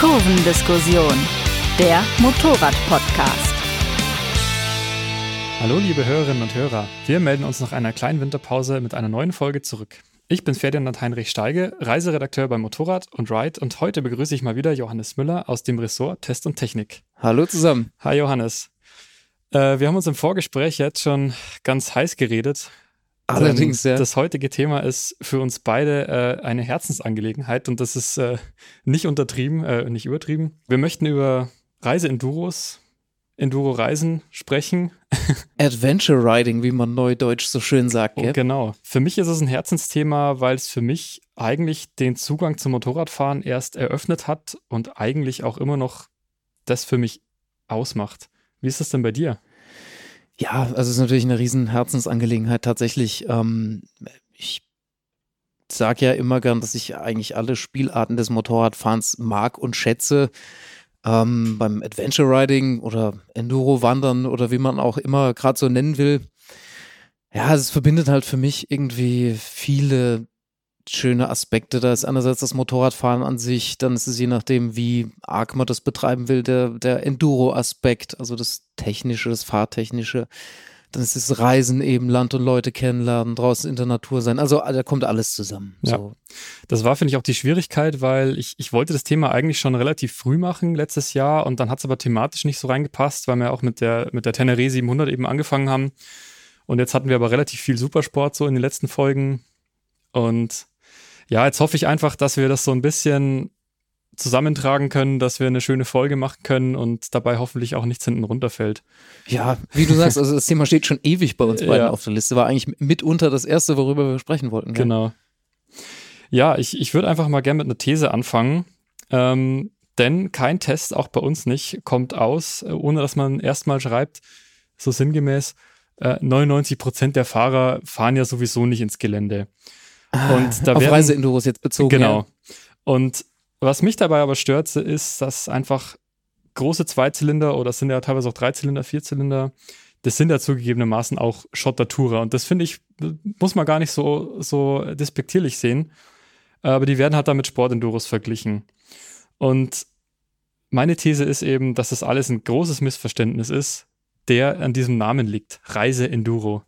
Kurvendiskussion, der Motorrad-Podcast. Hallo liebe Hörerinnen und Hörer, wir melden uns nach einer kleinen Winterpause mit einer neuen Folge zurück. Ich bin Ferdinand Heinrich Steige, Reiseredakteur bei Motorrad und Ride und heute begrüße ich mal wieder Johannes Müller aus dem Ressort Test und Technik. Hallo zusammen. Hi Johannes. Äh, wir haben uns im Vorgespräch jetzt schon ganz heiß geredet. Allerdings, ja. Das heutige Thema ist für uns beide äh, eine Herzensangelegenheit und das ist äh, nicht untertrieben, äh, nicht übertrieben. Wir möchten über Reiseenduros, Enduro-Reisen sprechen. Adventure Riding, wie man neudeutsch so schön sagt. Oh, genau. Für mich ist es ein Herzensthema, weil es für mich eigentlich den Zugang zum Motorradfahren erst eröffnet hat und eigentlich auch immer noch das für mich ausmacht. Wie ist das denn bei dir? Ja, also es ist natürlich eine riesen Herzensangelegenheit tatsächlich. Ähm, ich sage ja immer gern, dass ich eigentlich alle Spielarten des Motorradfahrens mag und schätze ähm, beim Adventure Riding oder Enduro Wandern oder wie man auch immer gerade so nennen will. Ja, es verbindet halt für mich irgendwie viele schöne Aspekte. Da ist einerseits das Motorradfahren an sich, dann ist es je nachdem, wie arg man das betreiben will, der, der Enduro-Aspekt, also das Technische, das Fahrtechnische. Dann ist es Reisen eben, Land und Leute kennenlernen, draußen in der Natur sein. Also da kommt alles zusammen. Ja. So. Das war, finde ich, auch die Schwierigkeit, weil ich, ich wollte das Thema eigentlich schon relativ früh machen, letztes Jahr, und dann hat es aber thematisch nicht so reingepasst, weil wir auch mit der, mit der Tenere 700 eben angefangen haben. Und jetzt hatten wir aber relativ viel Supersport so in den letzten Folgen. Und ja, jetzt hoffe ich einfach, dass wir das so ein bisschen zusammentragen können, dass wir eine schöne Folge machen können und dabei hoffentlich auch nichts hinten runterfällt. Ja, wie du sagst, also das Thema steht schon ewig bei uns beiden Ja. auf der Liste. War eigentlich mitunter das erste, worüber wir sprechen wollten. gell? Genau. Ja, ich, ich würde einfach mal gerne mit einer These anfangen. Ähm, denn kein Test, auch bei uns nicht, kommt aus, äh, ohne dass man erstmal schreibt, so sinngemäß, äh, 99 Prozent der Fahrer fahren ja sowieso nicht ins Gelände. Und da Auf werden- Reiseenduros jetzt bezogen. Genau. Ja. Und was mich dabei aber stört, ist, dass einfach große Zweizylinder oder es sind ja teilweise auch Dreizylinder, Vierzylinder, das sind ja zugegebenermaßen auch Schottertourer. Und das finde ich, muss man gar nicht so, so despektierlich sehen. Aber die werden halt da mit Sportenduros verglichen. Und meine These ist eben, dass das alles ein großes Missverständnis ist, der an diesem Namen liegt. Reise Enduro.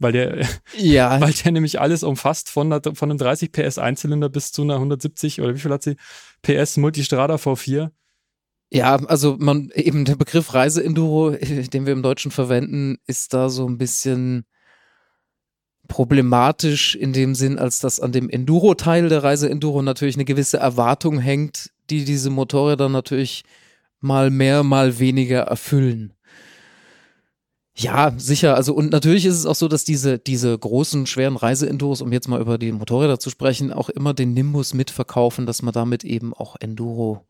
Weil der, Ja, weil der nämlich alles umfasst, von, einer, von einem 30 PS Einzylinder bis zu einer 170 oder wie viel hat sie? PS Multistrada V4. Ja, also man eben der Begriff Reiseenduro, äh, den wir im Deutschen verwenden, ist da so ein bisschen problematisch in dem Sinn, als dass an dem Enduro-Teil der Reiseenduro natürlich eine gewisse Erwartung hängt, die diese Motorräder natürlich mal mehr, mal weniger erfüllen. Ja, sicher. Also und natürlich ist es auch so, dass diese diese großen schweren Reiseenduros, um jetzt mal über die Motorräder zu sprechen, auch immer den Nimbus mitverkaufen, dass man damit eben auch Enduro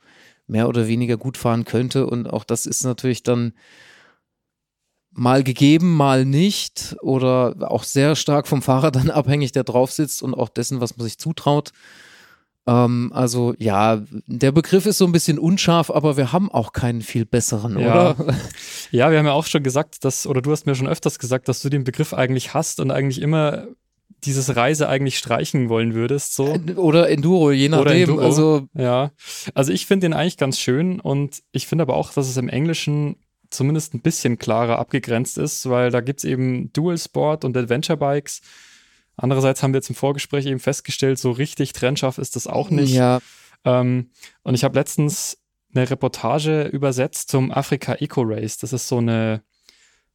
mehr oder weniger gut fahren könnte. Und auch das ist natürlich dann mal gegeben, mal nicht oder auch sehr stark vom Fahrer dann abhängig, der drauf sitzt und auch dessen, was man sich zutraut. Ähm, also ja, der Begriff ist so ein bisschen unscharf, aber wir haben auch keinen viel besseren, Ja. oder? Ja, wir haben ja auch schon gesagt, dass, oder du hast mir schon öfters gesagt, dass du den Begriff eigentlich hast und eigentlich immer dieses Reise eigentlich streichen wollen würdest. So. Oder Enduro, je nachdem. Oder Enduro. Also Ja, also ich finde den eigentlich ganz schön und ich finde aber auch, dass es im Englischen zumindest ein bisschen klarer abgegrenzt ist, weil da gibt's eben Dual Sport und Adventure Bikes. Andererseits haben wir jetzt im Vorgespräch eben festgestellt, so richtig trennscharf ist das auch nicht. ja, Ähm, und ich habe letztens eine Reportage übersetzt zum Afrika Eco Race. Das ist so eine,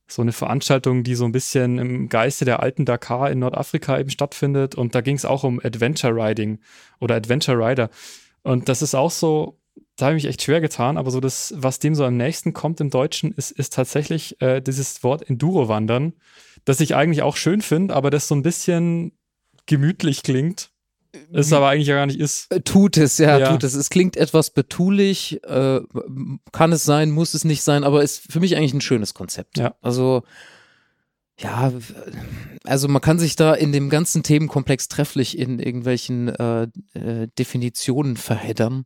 so eine Veranstaltung, die so ein bisschen im Geiste der alten Dakar in Nordafrika eben stattfindet. Und da ging es auch um Adventure Riding oder Adventure Rider. Und das ist auch so, da habe ich mich echt schwer getan, aber so das, was dem so am nächsten kommt im Deutschen, ist, ist tatsächlich äh, dieses Wort Enduro-Wandern, das ich eigentlich auch schön finde, aber das so ein bisschen gemütlich klingt, es aber eigentlich ja gar nicht ist. Äh, Tut es, ja, Ja. tut es. Es klingt etwas betulich, äh, kann es sein, muss es nicht sein, aber ist für mich eigentlich ein schönes Konzept. Ja. Also, ja, also man kann sich da in dem ganzen Themenkomplex trefflich in irgendwelchen äh, äh, Definitionen verheddern.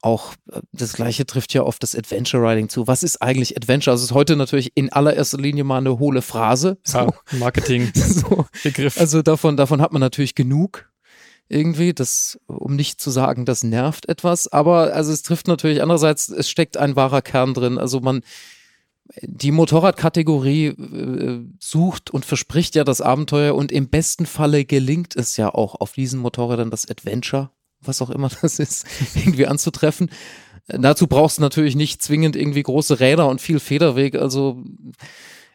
Auch äh, das gleiche trifft ja auf das Adventure Riding zu. Was ist eigentlich Adventure? Also es ist heute natürlich in allererster Linie mal eine hohle Phrase. So. Ja, Marketing, so. Begriff. Also davon, davon hat man natürlich genug. irgendwie, das, um nicht zu sagen, das nervt etwas, aber also es trifft natürlich andererseits, es steckt ein wahrer Kern drin. Also man, die Motorradkategorie äh, sucht und verspricht ja das Abenteuer und im besten Falle gelingt es ja auch auf diesen Motorrädern das Adventure, was auch immer das ist, irgendwie anzutreffen. Dazu brauchst du natürlich nicht zwingend irgendwie große Räder und viel Federweg. Also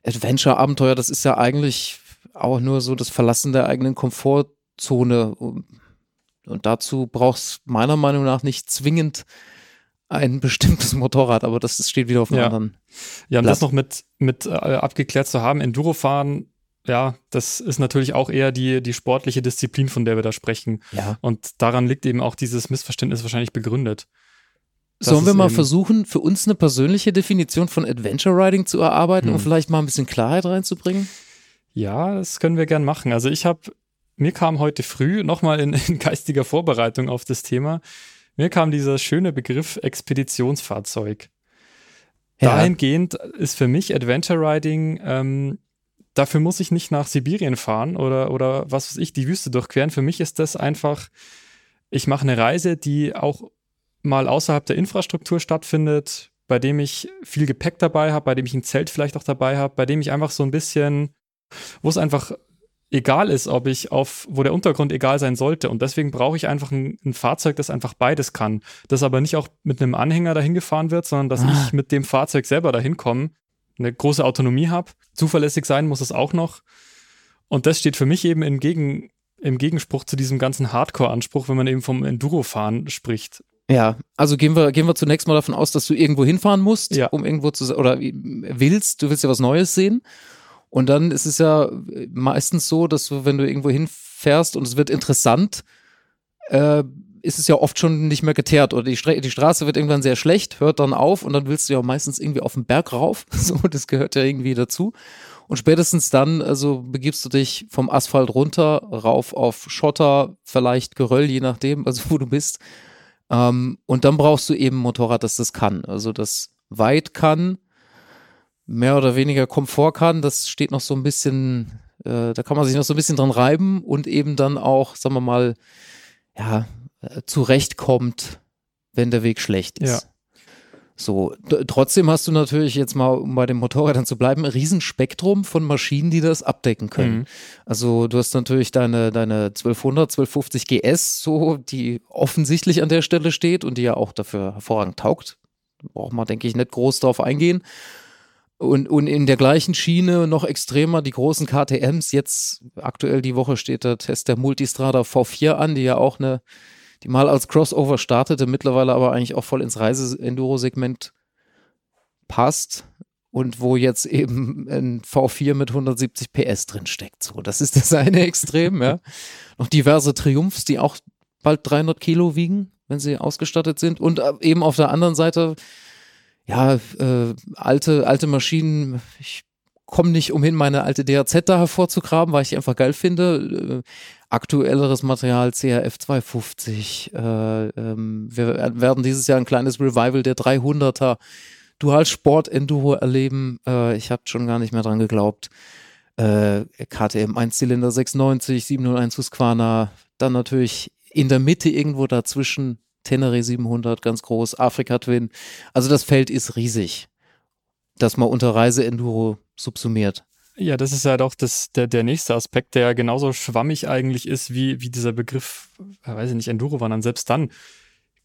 Adventure-Abenteuer, das ist ja eigentlich auch nur so das Verlassen der eigenen Komfortzone. Und dazu brauchst meiner Meinung nach nicht zwingend ein bestimmtes Motorrad, aber das steht wieder auf einem ja. anderen. Ja, um Blatt. das noch mit, mit äh, abgeklärt zu haben, Endurofahren, ja, das ist natürlich auch eher die, die sportliche Disziplin, von der wir da sprechen. Ja. Und daran liegt eben auch dieses Missverständnis wahrscheinlich begründet. Sollen wir mal versuchen, für uns eine persönliche Definition von Adventure Riding zu erarbeiten, hm. um vielleicht mal ein bisschen Klarheit reinzubringen? Ja, das können wir gern machen. Also ich habe, mir kam heute früh nochmal in, in geistiger Vorbereitung auf das Thema, mir kam dieser schöne Begriff Expeditionsfahrzeug. Ja. Dahingehend ist für mich Adventure Riding, ähm, dafür muss ich nicht nach Sibirien fahren oder, oder was weiß ich, die Wüste durchqueren. Für mich ist das einfach, ich mache eine Reise, die auch mal außerhalb der Infrastruktur stattfindet, bei dem ich viel Gepäck dabei habe, bei dem ich ein Zelt vielleicht auch dabei habe, bei dem ich einfach so ein bisschen, wo es einfach egal ist, ob ich auf, wo der Untergrund egal sein sollte. Und deswegen brauche ich einfach ein, ein, Fahrzeug, das einfach beides kann. Das aber nicht auch mit einem Anhänger dahin gefahren wird, sondern dass ah. ich mit dem Fahrzeug selber dahin komme, eine große Autonomie habe. Zuverlässig sein muss es auch noch. Und das steht für mich eben im, Gegen, im Gegenspruch zu diesem ganzen Hardcore-Anspruch, wenn man eben vom Enduro-Fahren spricht. Ja, also gehen wir, gehen wir zunächst mal davon aus, dass du irgendwo hinfahren musst, ja. um irgendwo zu, oder willst, du willst ja was Neues sehen. Und dann ist es ja meistens so, dass du, wenn du irgendwo hinfährst und es wird interessant, äh, ist es ja oft schon nicht mehr geteert oder die, die Straße wird irgendwann sehr schlecht, hört dann auf und dann willst du ja meistens irgendwie auf den Berg rauf. So, das gehört ja irgendwie dazu. Und spätestens dann, also begibst du dich vom Asphalt runter, rauf auf Schotter, vielleicht Geröll, je nachdem, also wo du bist. Ähm, und dann brauchst du eben ein Motorrad, das das kann. Also das weit kann, mehr oder weniger Komfort kann, das steht noch so ein bisschen, äh, da kann man sich noch so ein bisschen dran reiben und eben dann auch, sagen wir mal, ja, äh, zurechtkommt, wenn der Weg schlecht ist. Ja. So, trotzdem hast du natürlich jetzt mal, um bei den Motorrädern zu bleiben, ein Riesenspektrum von Maschinen, die das abdecken können. Mhm. Also du hast natürlich deine, deine 1200, 1250 GS, so, die offensichtlich an der Stelle steht und die ja auch dafür hervorragend taugt. Braucht man, denke ich, nicht groß drauf eingehen. Und, und in der gleichen Schiene noch extremer die großen KTMs. Jetzt aktuell die Woche steht der Test der Multistrada V4 an, die ja auch eine die mal als Crossover startete, mittlerweile aber eigentlich auch voll ins Reise-Enduro-Segment passt und wo jetzt eben ein V4 mit 170 PS drin steckt. So, das ist das eine Extrem, ja. Noch diverse Triumphs, die auch bald 300 Kilo wiegen, wenn sie ausgestattet sind. Und äh, eben auf der anderen Seite, ja, äh, alte, alte Maschinen. Ich komme nicht umhin, meine alte DRZ da hervorzugraben, weil ich die einfach geil finde. Äh, aktuelleres Material, CRF 250. Äh, ähm, wir werden dieses Jahr ein kleines Revival der 300er Dual Sport Enduro erleben. Äh, ich habe schon gar nicht mehr dran geglaubt. Äh, KTM 1-Zylinder 690, 701 Husqvarna, dann natürlich in der Mitte irgendwo dazwischen Tenere 700, ganz groß, Afrika Twin. Also das Feld ist riesig, das man unter Reise Enduro subsumiert. Ja, das ist ja doch das, der, der nächste Aspekt, der genauso schwammig eigentlich ist, wie, wie dieser Begriff, weiß ich nicht, Enduro-Wandern. Selbst dann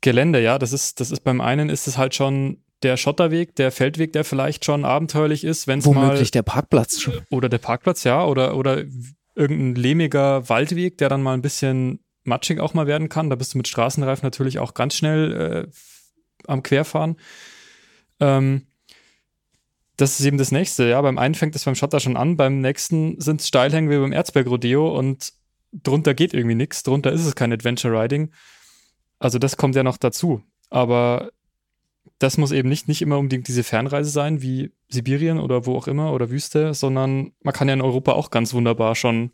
Gelände, ja, das ist, das ist beim einen ist es halt schon der Schotterweg, der Feldweg, der vielleicht schon abenteuerlich ist, wenn es mal. Womöglich der Parkplatz schon. Oder der Parkplatz, ja, oder, oder irgendein lehmiger Waldweg, der dann mal ein bisschen matschig auch mal werden kann. Da bist du mit Straßenreifen natürlich auch ganz schnell äh, am Querfahren. Ähm, das ist eben das nächste. Ja, beim einen fängt es beim Schotter schon an, beim nächsten sind es Steilhängen wie beim Erzberg-Rodeo und drunter geht irgendwie nichts. Drunter ist es kein Adventure Riding. Also das kommt ja noch dazu. Aber das muss eben nicht, nicht immer unbedingt diese Fernreise sein, wie Sibirien oder wo auch immer oder Wüste, sondern man kann ja in Europa auch ganz wunderbar schon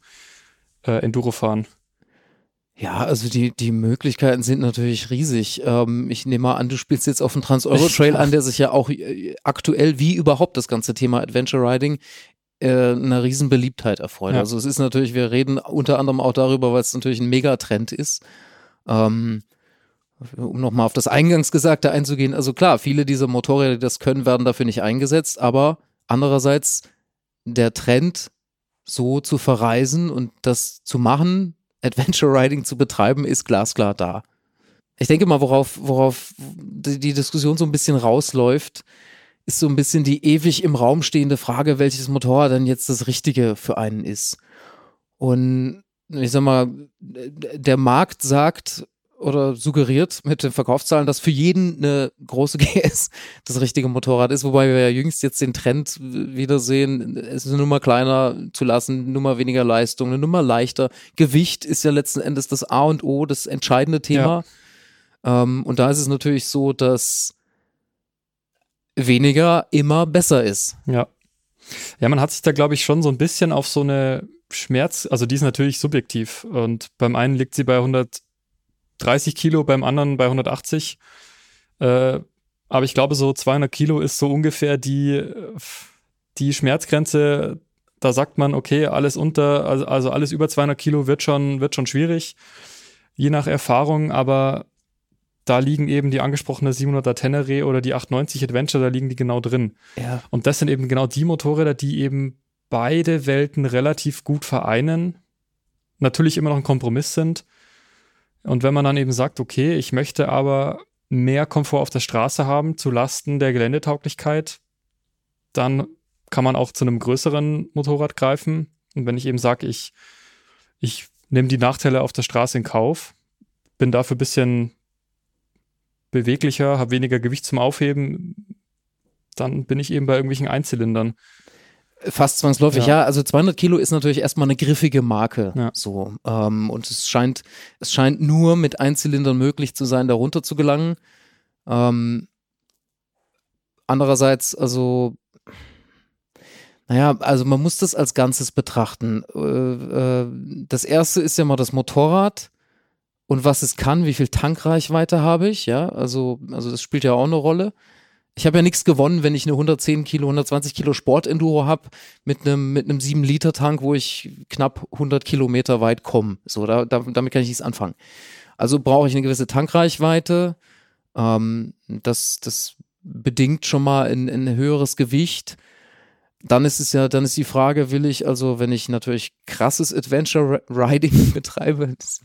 äh, Enduro fahren. Ja, also die, die Möglichkeiten sind natürlich riesig. Ähm, ich nehme mal an, du spielst jetzt auf dem Trans-Euro-Trail an, der sich ja auch äh, aktuell wie überhaupt das ganze Thema Adventure Riding äh, eine riesen Beliebtheit erfreut. Ja. Also es ist natürlich, wir reden unter anderem auch darüber, weil es natürlich ein Megatrend ist. Ähm, um nochmal auf das Eingangsgesagte einzugehen, also klar, viele dieser Motorräder, die das können, werden dafür nicht eingesetzt, aber andererseits der Trend, so zu verreisen und das zu machen, Adventure Riding zu betreiben, ist glasklar da. Ich denke mal, worauf, worauf die Diskussion so ein bisschen rausläuft, ist so ein bisschen die ewig im Raum stehende Frage, welches Motorrad denn jetzt das Richtige für einen ist. Und ich sag mal, der Markt sagt oder suggeriert mit den Verkaufszahlen, dass für jeden eine große GS das richtige Motorrad ist, wobei wir ja jüngst jetzt den Trend wieder sehen, es eine Nummer kleiner zu lassen, eine Nummer weniger Leistung, eine Nummer leichter. Gewicht ist ja letzten Endes das A und O, das entscheidende Thema. Ähm, und da ist es natürlich so, dass weniger immer besser ist. Ja. Ja, man hat sich da, glaube ich, schon so ein bisschen auf so eine Schmerz, also die ist natürlich subjektiv. Und beim einen liegt sie bei 130 Kilo, beim anderen bei 180. Äh, aber ich glaube, so 200 Kilo ist so ungefähr die, die Schmerzgrenze. Da sagt man, okay, alles unter, also, also alles über 200 Kilo wird schon, wird schon schwierig, je nach Erfahrung. Aber da liegen eben die angesprochene 700er Tenere oder die 890 Adventure, da liegen die genau drin. Ja. Und das sind eben genau die Motorräder, die eben beide Welten relativ gut vereinen, natürlich immer noch ein Kompromiss sind. Und wenn man dann eben sagt, okay, ich möchte aber mehr Komfort auf der Straße haben zu Lasten der Geländetauglichkeit, dann kann man auch zu einem größeren Motorrad greifen. Und wenn ich eben sage, ich, ich nehme die Nachteile auf der Straße in Kauf, bin dafür ein bisschen beweglicher, habe weniger Gewicht zum Aufheben, dann bin ich eben bei irgendwelchen Einzylindern. Fast zwangsläufig, ja. Ja. Also 200 Kilo ist natürlich erstmal eine griffige Marke. Ja. So. Ähm, und es scheint, es scheint nur mit Einzylindern möglich zu sein, darunter zu gelangen. Ähm, andererseits, also, naja, also man muss das als Ganzes betrachten. Äh, äh, das erste ist ja mal das Motorrad und was es kann, wie viel Tankreichweite habe ich, ja. Also, also das spielt ja auch eine Rolle. Ich habe ja nichts gewonnen, wenn ich eine 110 Kilo, 120 Kilo Sportenduro habe mit einem mit einem 7 Liter Tank, wo ich knapp 100 Kilometer weit komme. So, da, da, damit kann ich nichts anfangen. Also brauche ich eine gewisse Tankreichweite. Ähm, das, das bedingt schon mal ein, ein höheres Gewicht. Dann ist es ja, dann ist die Frage, will ich also, wenn ich natürlich krasses Adventure Riding betreibe, das,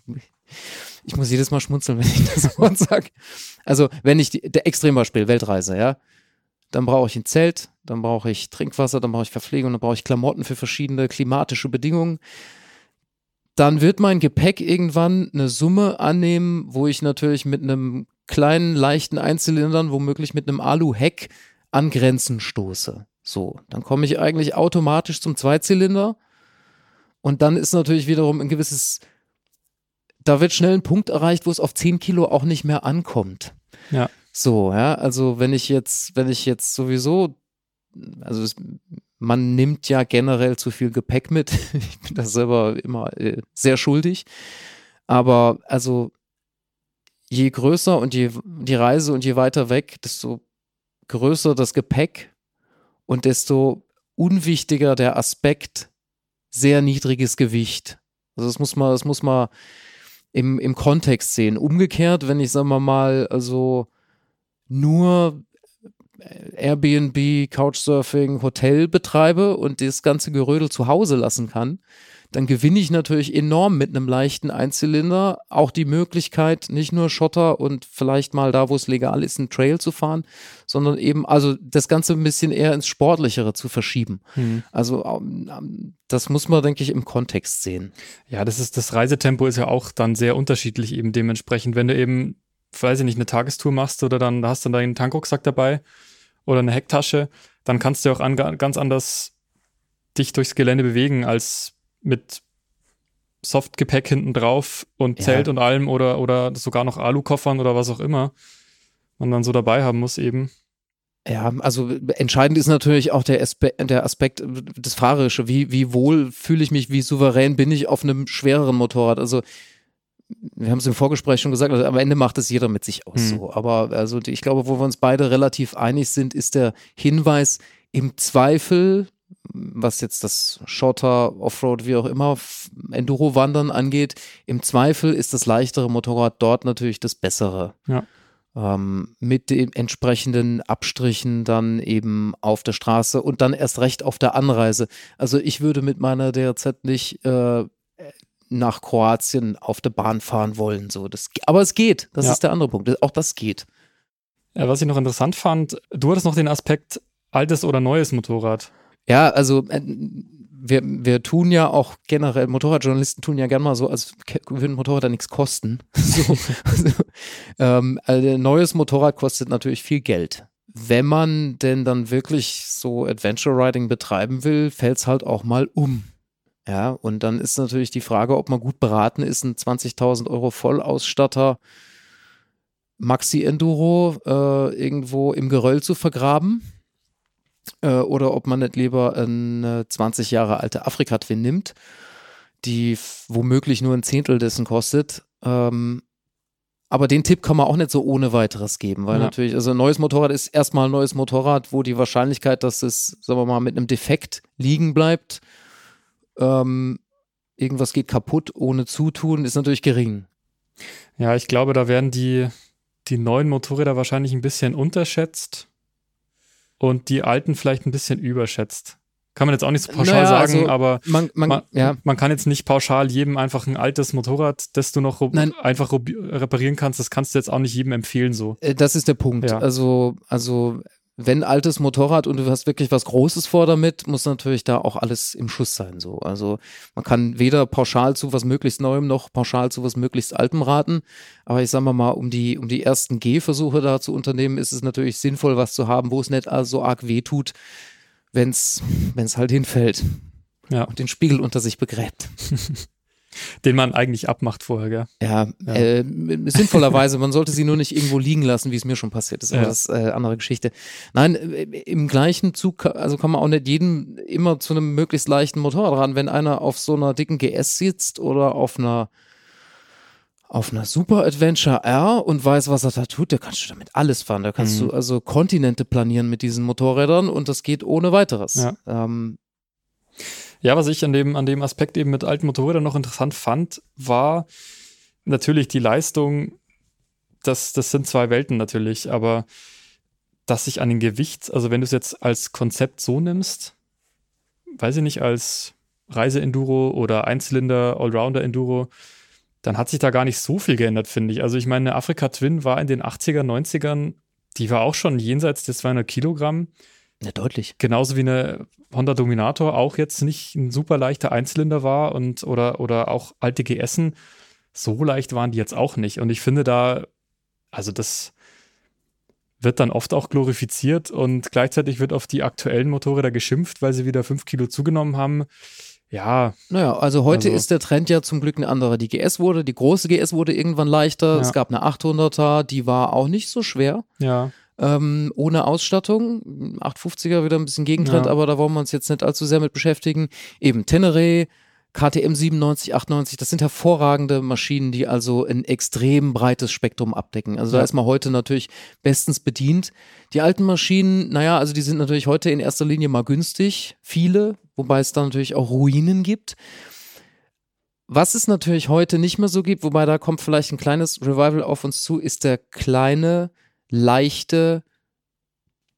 ich muss jedes Mal schmunzeln, wenn ich das Wort sage. Also, wenn ich die, der Extrembeispiel, Weltreise, ja, dann brauche ich ein Zelt, dann brauche ich Trinkwasser, dann brauche ich Verpflegung, dann brauche ich Klamotten für verschiedene klimatische Bedingungen. Dann wird mein Gepäck irgendwann eine Summe annehmen, wo ich natürlich mit einem kleinen, leichten Einzylindern, womöglich mit einem Alu-Heck an Grenzen stoße. So, dann komme ich eigentlich automatisch zum Zweizylinder. Und dann ist natürlich wiederum ein gewisses, da wird schnell ein Punkt erreicht, wo es auf 10 Kilo auch nicht mehr ankommt. Ja. So, ja, also wenn ich jetzt, wenn ich jetzt sowieso, also es, man nimmt ja generell zu viel Gepäck mit. Ich bin da selber immer äh, sehr schuldig. Aber also je größer und je die Reise und je weiter weg, desto größer das Gepäck und desto unwichtiger der Aspekt sehr niedriges Gewicht. Also das muss man, das muss man im, im Kontext sehen. Umgekehrt, wenn ich, sagen wir mal, also nur Airbnb, Couchsurfing, Hotel betreibe und das ganze Gerödel zu Hause lassen kann, dann gewinne ich natürlich enorm mit einem leichten Einzylinder auch die Möglichkeit, nicht nur Schotter und vielleicht mal da, wo es legal ist, einen Trail zu fahren, sondern eben, also das Ganze ein bisschen eher ins Sportlichere zu verschieben. Hm. Also ähm, das muss man, denke ich, im Kontext sehen. Ja, das ist, das Reisetempo ist ja auch dann sehr unterschiedlich eben dementsprechend. Wenn du eben, weiß ich nicht, eine Tagestour machst oder dann hast du deinen Tankrucksack dabei oder eine Hecktasche, dann kannst du auch an, ganz anders dich durchs Gelände bewegen als mit Softgepäck hinten drauf und Ja. Zelt und allem oder, oder sogar noch Alukoffern oder was auch immer man dann so dabei haben muss eben. Ja, also entscheidend ist natürlich auch der, Aspe der Aspekt des Fahrerische. Wie, wie wohl fühle ich mich, wie souverän bin ich auf einem schwereren Motorrad? Also, wir haben es im Vorgespräch schon gesagt, also am Ende macht es jeder mit sich aus Hm. so. Aber also ich glaube, wo wir uns beide relativ einig sind, ist der Hinweis, im Zweifel, was jetzt das Shorter, Offroad, wie auch immer, Enduro-Wandern angeht. Im Zweifel ist das leichtere Motorrad dort natürlich das bessere. Ja. Ähm, mit den entsprechenden Abstrichen dann eben auf der Straße und dann erst recht auf der Anreise. Also ich würde mit meiner DRZ nicht äh, nach Kroatien auf der Bahn fahren wollen. So, das, aber es geht. Das Ja. ist der andere Punkt. Auch das geht. Ja, was ich noch interessant fand, du hattest noch den Aspekt altes oder neues Motorrad. Ja, also äh, wir, wir tun ja auch generell, Motorradjournalisten tun ja gern mal so, als würden Motorräder nichts kosten. So, also, ähm, also ein neues Motorrad kostet natürlich viel Geld. Wenn man denn dann wirklich so Adventure Riding betreiben will, fällt es halt auch mal um. Ja, und dann ist natürlich die Frage, ob man gut beraten ist, einen 20.000 Euro Vollausstatter Maxi Enduro äh, irgendwo im Geröll zu vergraben äh, oder ob man nicht lieber eine 20 Jahre alte Afrika-Twin nimmt, die womöglich nur ein Zehntel dessen kostet. Ähm, aber den Tipp kann man auch nicht so ohne weiteres geben, weil Ja. natürlich, also ein neues Motorrad ist erstmal ein neues Motorrad, wo die Wahrscheinlichkeit, dass es, sagen wir mal, mit einem Defekt liegen bleibt, ähm, irgendwas geht kaputt ohne Zutun, ist natürlich gering. Ja, ich glaube, da werden die, die neuen Motorräder wahrscheinlich ein bisschen unterschätzt und die alten vielleicht ein bisschen überschätzt. Kann man jetzt auch nicht so pauschal Naja, sagen, also aber Man, man, man, ja, man kann jetzt nicht pauschal jedem einfach ein altes Motorrad, das du noch Nein. einfach reparieren kannst, das kannst du jetzt auch nicht jedem empfehlen so. Äh, Das ist der Punkt. Ja. Also, also, wenn altes Motorrad und du hast wirklich was Großes vor damit, muss natürlich da auch alles im Schuss sein. So. Also man kann weder pauschal zu was möglichst Neuem noch pauschal zu was möglichst Altem raten. Aber ich sag mal mal, um die, um die ersten Gehversuche da zu unternehmen, ist es natürlich sinnvoll, was zu haben, wo es nicht so arg weh tut, wenn es halt hinfällt Ja. und den Spiegel unter sich begräbt. Den man eigentlich abmacht vorher, gell? Ja, Ja. Äh, sinnvollerweise, man sollte sie nur nicht irgendwo liegen lassen, wie es mir schon passiert ist, aber Ja. das ist äh, andere Geschichte. Nein, äh, im gleichen Zug, also kann man auch nicht jeden immer zu einem möglichst leichten Motorrad ran, wenn einer auf so einer dicken GS sitzt oder auf einer auf einer Super Adventure R und weiß, was er da tut, da kannst du damit alles fahren. Da kannst Mhm. du also Kontinente planieren mit diesen Motorrädern und das geht ohne weiteres. Ja. Ähm, Ja, was ich an dem, an dem Aspekt eben mit alten Motorrädern noch interessant fand, war natürlich die Leistung. Das, das sind zwei Welten natürlich, aber dass sich an den Gewicht, also wenn du es jetzt als Konzept so nimmst, weiß ich nicht, als Reise-Enduro oder Einzylinder, Allrounder-Enduro, dann hat sich da gar nicht so viel geändert, finde ich. Also ich meine, eine Afrika Twin war in den 80er, 90ern, die war auch schon jenseits des 200 Kilogramm. Ja, deutlich. Genauso wie eine Honda Dominator auch jetzt nicht ein super leichter Einzylinder war und oder, oder auch alte GSen, so leicht waren die jetzt auch nicht. Und ich finde da, also das wird dann oft auch glorifiziert und gleichzeitig wird auf die aktuellen Motorräder geschimpft, weil sie wieder fünf Kilo zugenommen haben. Ja, Naja, also heute Also- ist der Trend ja zum Glück ein anderer. Die GS wurde, die große GS wurde irgendwann leichter. Ja. Es gab eine 800er, die war auch nicht so schwer. ja, Ähm, ohne Ausstattung. 850er wieder ein bisschen Gegentrend, Ja. aber da wollen wir uns jetzt nicht allzu sehr mit beschäftigen. Eben Tenere, KTM 97, 98, das sind hervorragende Maschinen, die also ein extrem breites Spektrum abdecken. Also da Ja. ist man heute natürlich bestens bedient. Die alten Maschinen, naja, also die sind natürlich heute in erster Linie mal günstig, viele, wobei es da natürlich auch Ruinen gibt. Was es natürlich heute nicht mehr so gibt, wobei da kommt vielleicht ein kleines Revival auf uns zu, ist der kleine, leichte,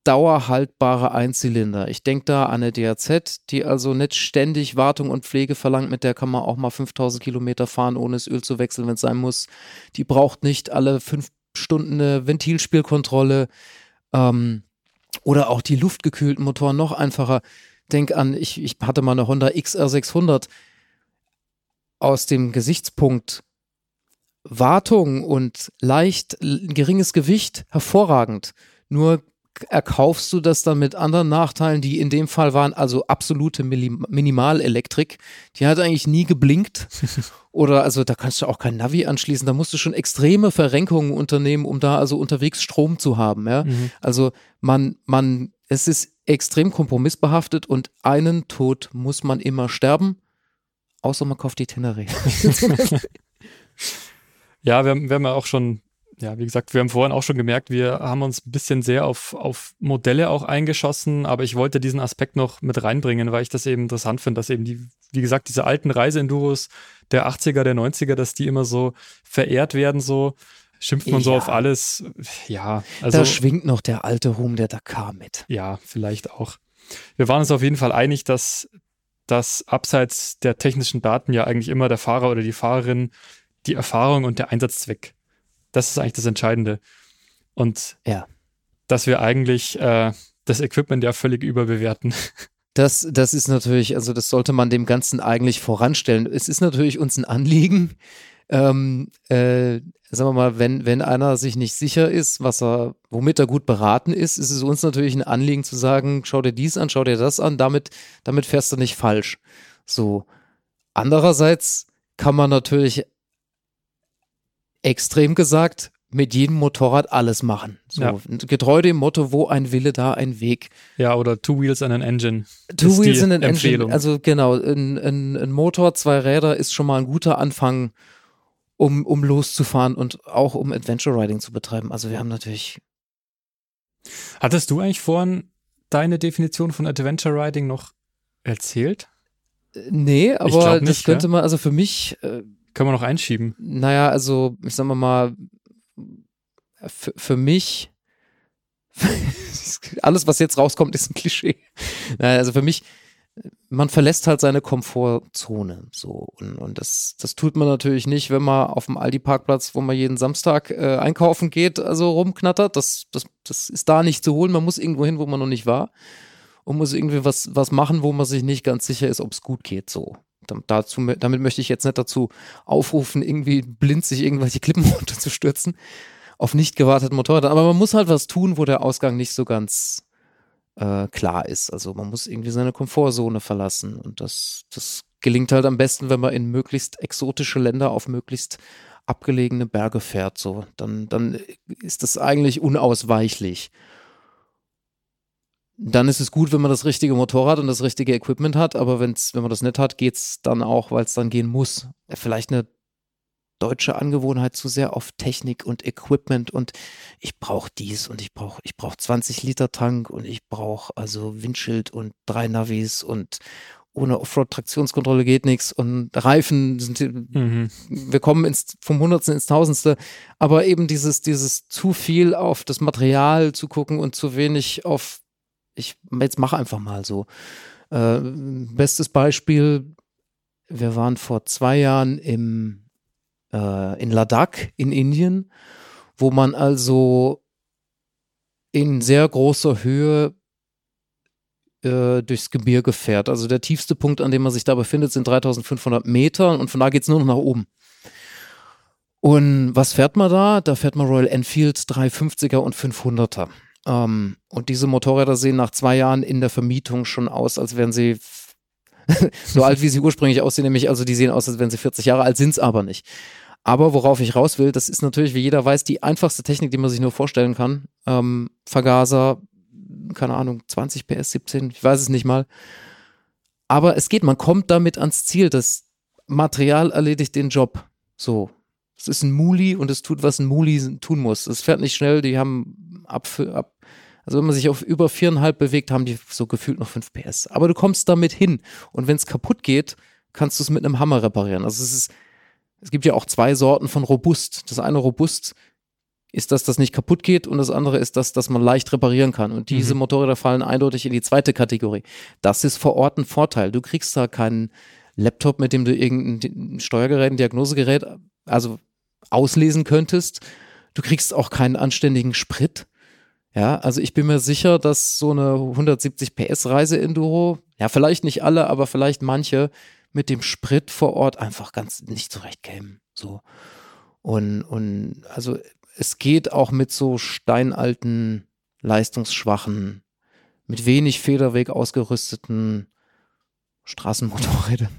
dauerhaltbare Einzylinder. Ich denke da an eine DRZ, die also nicht ständig Wartung und Pflege verlangt, mit der kann man auch mal 5000 Kilometer fahren, ohne das Öl zu wechseln, wenn es sein muss. Die braucht nicht alle fünf Stunden eine Ventilspielkontrolle ähm, oder auch die luftgekühlten Motoren noch einfacher. Denk an, ich, ich hatte mal eine Honda XR600 aus dem Gesichtspunkt Wartung und leicht geringes Gewicht hervorragend. Nur erkaufst du das dann mit anderen Nachteilen, die in dem Fall waren also absolute Minimalelektrik. Die hat eigentlich nie geblinkt. Oder also da kannst du auch kein Navi anschließen. Da musst du schon extreme Verrenkungen unternehmen, um da also unterwegs Strom zu haben. Ja? mhm. Also man, man, es ist extrem kompromissbehaftet und einen Tod muss man immer sterben. Außer man kauft die Tenere. ja wir, haben- wir haben ja auch schon ja, wie gesagt, wir haben vorhin auch schon gemerkt, wir haben uns ein bisschen sehr auf, auf Modelle auch eingeschossen, aber ich wollte diesen Aspekt noch mit reinbringen, weil ich das eben interessant finde, dass eben die, wie gesagt, diese alten Reiseenduros der 80er, der 90er, dass die immer so verehrt werden, so schimpft man ja. so auf alles. Ja, also. Da schwingt noch der alte Ruhm der Dakar mit. Ja, vielleicht auch. Wir waren uns auf jeden Fall einig, dass, dass abseits der technischen Daten ja eigentlich immer der Fahrer oder die Fahrerin die Erfahrung und der Einsatzzweck. Das ist eigentlich das Entscheidende. Und ja. dass wir eigentlich äh, das Equipment ja völlig überbewerten. Das, das ist natürlich, also das sollte man dem Ganzen eigentlich voranstellen. Es ist natürlich uns ein Anliegen, ähm, äh, sagen wir mal, wenn, wenn einer sich nicht sicher ist, was er, womit er gut beraten ist, ist es uns natürlich ein Anliegen zu sagen, schau dir dies an, schau dir das an, damit, damit fährst du nicht falsch. So. Andererseits kann man natürlich extrem gesagt mit jedem Motorrad alles machen. So, ja. Getreu dem Motto, wo ein Wille, da ein Weg. Ja, oder Two Wheels and an Engine. Two Wheels and an Empfehlung. Engine. Also genau, ein, ein, ein Motor, zwei Räder ist schon mal ein guter Anfang, um, um loszufahren und auch um Adventure Riding zu betreiben. Also wir haben natürlich. Hattest du eigentlich vorhin deine Definition von Adventure Riding noch erzählt? Nee, aber nicht, das könnte ja? man, also für mich. Äh, Können wir noch einschieben? Naja, also ich sag mal, für, für mich, alles, was jetzt rauskommt, ist ein Klischee. Also für mich, man verlässt halt seine Komfortzone so und, und das, das tut man natürlich nicht, wenn man auf dem Aldi-Parkplatz, wo man jeden Samstag äh, einkaufen geht, also rumknattert. Das, das, das ist da nicht zu holen. Man muss irgendwo hin, wo man noch nicht war und muss irgendwie was, was machen, wo man sich nicht ganz sicher ist, ob es gut geht. So. Dazu, damit möchte ich jetzt nicht dazu aufrufen, irgendwie blind sich irgendwelche Klippen runterzustürzen auf nicht gewarteten Motorrädern. Aber man muss halt was tun, wo der Ausgang nicht so ganz äh, klar ist. Also man muss irgendwie seine Komfortzone verlassen. Und das, das gelingt halt am besten, wenn man in möglichst exotische Länder auf möglichst abgelegene Berge fährt. So, dann, dann ist das eigentlich unausweichlich. Dann ist es gut, wenn man das richtige Motorrad und das richtige Equipment hat, aber wenn's, wenn man das nicht hat, geht es dann auch, weil es dann gehen muss. Vielleicht eine deutsche Angewohnheit zu sehr auf Technik und Equipment und ich brauche dies und ich brauche ich brauche 20 Liter Tank und ich brauche also Windschild und drei Navis und ohne Offroad-Traktionskontrolle geht nichts und Reifen sind, mhm. wir kommen ins, vom Hundertsten ins Tausendste, aber eben dieses, dieses zu viel auf das Material zu gucken und zu wenig auf, ich jetzt mache einfach mal so. Äh, bestes Beispiel, wir waren vor zwei Jahren im äh, in Ladakh in Indien, wo man also in sehr großer Höhe äh, durchs Gebirge fährt. Also der tiefste Punkt, an dem man sich da befindet, sind 3500 Meter und von da geht es nur noch nach oben. Und was fährt man da? Da fährt man Royal Enfield 350er und 500er. Ähm, und diese Motorräder sehen nach zwei Jahren in der Vermietung schon aus, als wären sie so alt, wie sie ursprünglich aussehen, nämlich also die sehen aus, als wären sie 40 Jahre alt, sind es aber nicht. Aber worauf ich raus will, das ist natürlich, wie jeder weiß, die einfachste Technik, die man sich nur vorstellen kann. Ähm, Vergaser, keine Ahnung, 20 PS, 17, ich weiß es nicht mal. Aber es geht, man kommt damit ans Ziel. Das Material erledigt den Job. So. Es ist ein Muli und es tut, was ein Muli tun muss. Es fährt nicht schnell, die haben ab, ab also wenn man sich auf über viereinhalb bewegt, haben die so gefühlt noch fünf PS. Aber du kommst damit hin. Und wenn es kaputt geht, kannst du es mit einem Hammer reparieren. Also es ist, es gibt ja auch zwei Sorten von robust. Das eine robust ist, dass das nicht kaputt geht und das andere ist, dass, dass man leicht reparieren kann. Und diese mhm. Motorräder fallen eindeutig in die zweite Kategorie. Das ist vor Ort ein Vorteil. Du kriegst da keinen Laptop, mit dem du irgendein Steuergerät, ein Diagnosegerät, also auslesen könntest. Du kriegst auch keinen anständigen Sprit. Ja, also ich bin mir sicher, dass so eine 170 PS Reise Enduro, ja, vielleicht nicht alle, aber vielleicht manche, mit dem Sprit vor Ort einfach ganz nicht zurechtkämen. So. Und, und also es geht auch mit so steinalten, leistungsschwachen, mit wenig Federweg ausgerüsteten Straßenmotorrädern.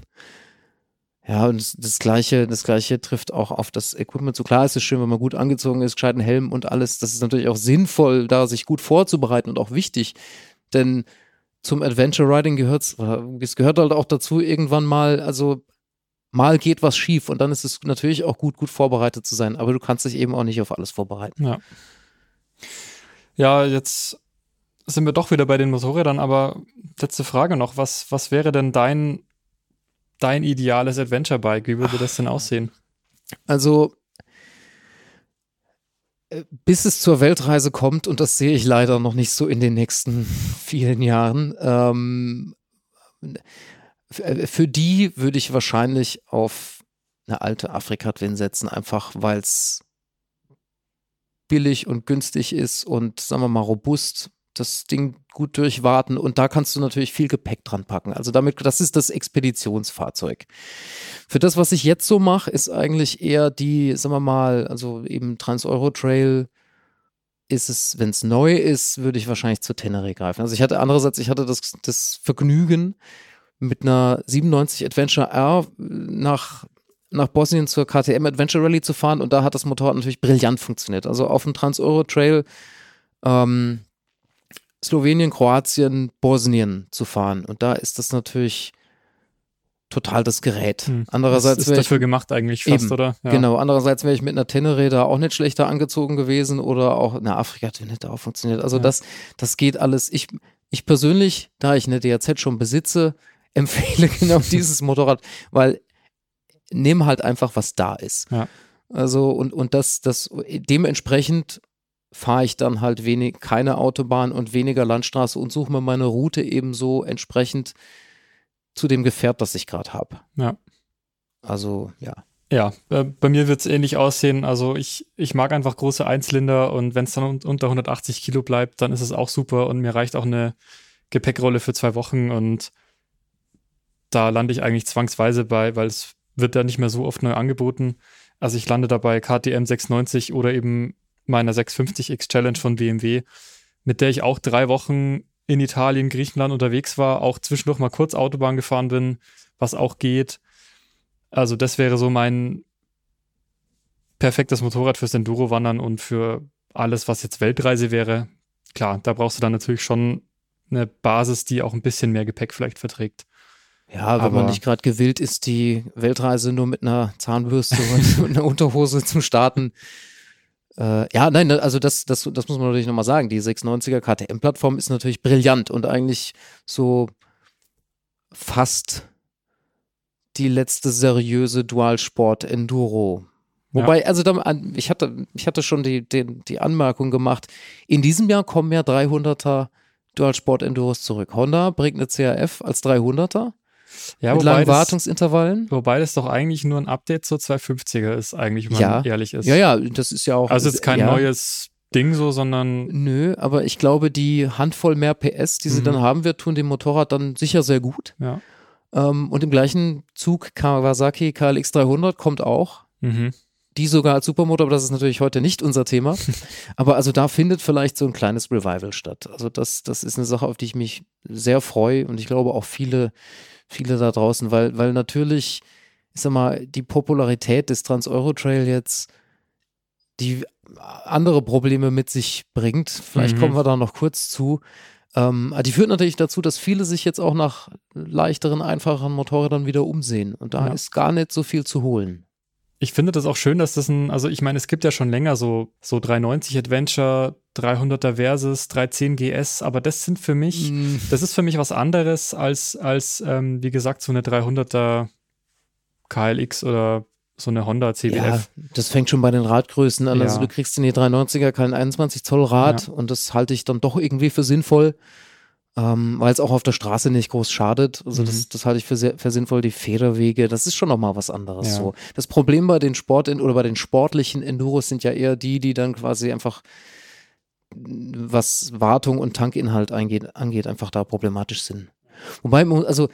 Ja, und das, gleiche, das gleiche trifft auch auf das Equipment. So klar ist es schön, wenn man gut angezogen ist, gescheiten Helm und alles. Das ist natürlich auch sinnvoll, da sich gut vorzubereiten und auch wichtig. Denn zum Adventure Riding gehört es gehört halt auch dazu, irgendwann mal, also mal geht was schief und dann ist es natürlich auch gut, gut vorbereitet zu sein, aber du kannst dich eben auch nicht auf alles vorbereiten. Ja. Ja, jetzt sind wir doch wieder bei den Motorrädern, aber letzte Frage noch. Was, was wäre denn dein, dein ideales Adventure-Bike? Wie würde das denn aussehen? Also, äh, bis es zur Weltreise kommt, und das sehe ich leider noch nicht so in den nächsten vielen Jahren, ähm, äh, für die würde ich wahrscheinlich auf eine alte Afrika-Twin setzen, einfach weil es billig und günstig ist und sagen wir mal robust das Ding gut durchwarten und da kannst du natürlich viel Gepäck dran packen. Also damit, das ist das Expeditionsfahrzeug. Für das, was ich jetzt so mache, ist eigentlich eher die, sagen wir mal, also eben Trans-Euro Trail ist es, wenn es neu ist, würde ich wahrscheinlich zu Tenere greifen. Also ich hatte andererseits, ich hatte das, das Vergnügen, mit einer 97 Adventure R nach nach Bosnien zur KTM Adventure Rally zu fahren und da hat das Motorrad natürlich brillant funktioniert. Also auf dem Trans-Euro Trail ähm, Slowenien, Kroatien, Bosnien zu fahren. Und da ist das natürlich total das Gerät. Hm. Andererseits das ist dafür ich, gemacht eigentlich fast, eben, oder? Ja. Genau. Andererseits wäre ich mit einer Tenere da auch nicht schlechter angezogen gewesen oder auch eine Afrika nicht auch funktioniert. Also ja. das, das geht alles. Ich, ich persönlich, da ich eine DRZ schon besitze, empfehle genau dieses Motorrad, weil nimm halt einfach, was da ist. Ja. Also und, und das, das dementsprechend fahre ich dann halt wenig, keine Autobahn und weniger Landstraße und suche mir meine Route eben so entsprechend zu dem Gefährt, das ich gerade habe. Ja. Also, ja. Ja, äh, bei mir wird es ähnlich aussehen. Also ich, ich mag einfach große Einzylinder und wenn es dann unter 180 Kilo bleibt, dann ist es auch super und mir reicht auch eine Gepäckrolle für zwei Wochen und da lande ich eigentlich zwangsweise bei, weil es wird da nicht mehr so oft neu angeboten. Also ich lande dabei KTM 690 oder eben meiner 650X Challenge von BMW, mit der ich auch drei Wochen in Italien, Griechenland unterwegs war, auch zwischendurch mal kurz Autobahn gefahren bin, was auch geht. Also das wäre so mein perfektes Motorrad fürs Enduro-Wandern und für alles, was jetzt Weltreise wäre. Klar, da brauchst du dann natürlich schon eine Basis, die auch ein bisschen mehr Gepäck vielleicht verträgt. Ja, wenn aber man nicht gerade gewillt ist, die Weltreise nur mit einer Zahnbürste und einer Unterhose zu starten. Äh, ja, nein, also das, das, das muss man natürlich nochmal sagen. Die 690er KTM-Plattform ist natürlich brillant und eigentlich so fast die letzte seriöse Dualsport-Enduro. Wobei, ja. also da, ich hatte, ich hatte schon die, die, die Anmerkung gemacht, in diesem Jahr kommen ja 300er Dualsport-Enduros zurück. Honda bringt eine CRF als 300er. Ja, mit langen Wartungsintervallen. wobei das doch eigentlich nur ein Update zur 250er ist, eigentlich, wenn ja. man ehrlich ist. Ja, ja, das ist ja auch. Also es ist kein ja. neues Ding so, sondern. Nö, aber ich glaube, die Handvoll mehr PS, die sie mhm. dann haben wird, tun dem Motorrad dann sicher sehr gut. Ja. Ähm, und im gleichen Zug Kawasaki KLX 300 kommt auch. Mhm. Die sogar als Supermotor, aber das ist natürlich heute nicht unser Thema. aber also da findet vielleicht so ein kleines Revival statt. Also das, das ist eine Sache, auf die ich mich sehr freue und ich glaube auch viele viele da draußen, weil, weil natürlich, ich sag mal, die Popularität des Trans-Euro-Trail jetzt die andere Probleme mit sich bringt. Vielleicht mhm. kommen wir da noch kurz zu. Ähm, die führt natürlich dazu, dass viele sich jetzt auch nach leichteren, einfacheren Motorrädern wieder umsehen. Und da ja. ist gar nicht so viel zu holen ich finde das auch schön, dass das ein, also ich meine, es gibt ja schon länger so, so 390 Adventure, 300er Versus, 310 GS, aber das sind für mich, mm. das ist für mich was anderes als, als ähm, wie gesagt, so eine 300er KLX oder so eine Honda CBF. Ja, das fängt schon bei den Radgrößen an. Also ja. Also du kriegst in die 390er kein 21 Zoll Rad ja. und das halte ich dann doch irgendwie für sinnvoll ähm, weil es auch auf der Straße nicht groß schadet. Also mhm. das, das halte ich für, sehr, für sinnvoll. Die Federwege, das ist schon nochmal was anderes. Ja. So. Das Problem bei den Sport oder bei den sportlichen Enduros sind ja eher die, die dann quasi einfach was Wartung und Tankinhalt eingeht, angeht, einfach da problematisch sind. Wobei, also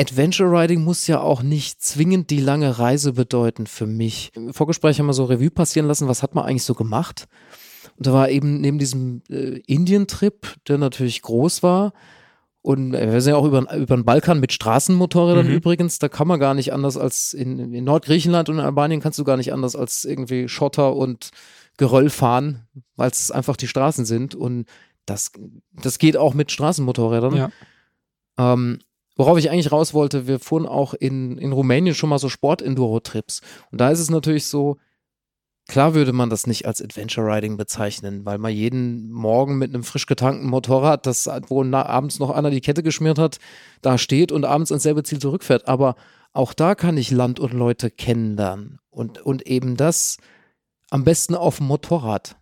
Adventure Riding muss ja auch nicht zwingend die lange Reise bedeuten für mich. Im Vorgespräch haben wir so Revue passieren lassen, was hat man eigentlich so gemacht? Und da war eben neben diesem äh, Indien-Trip, der natürlich groß war, und äh, wir sind ja auch über, über den Balkan mit Straßenmotorrädern mhm. übrigens, da kann man gar nicht anders als in, in Nordgriechenland und in Albanien kannst du gar nicht anders als irgendwie Schotter und Geröll fahren, weil es einfach die Straßen sind. Und das, das geht auch mit Straßenmotorrädern. Ja. Ähm, worauf ich eigentlich raus wollte, wir fuhren auch in, in Rumänien schon mal so Sport-Enduro-Trips. Und da ist es natürlich so, Klar würde man das nicht als Adventure Riding bezeichnen, weil man jeden Morgen mit einem frisch getankten Motorrad, das wo abends noch einer die Kette geschmiert hat, da steht und abends ans selbe Ziel zurückfährt. Aber auch da kann ich Land und Leute kennenlernen und, und eben das am besten auf dem Motorrad.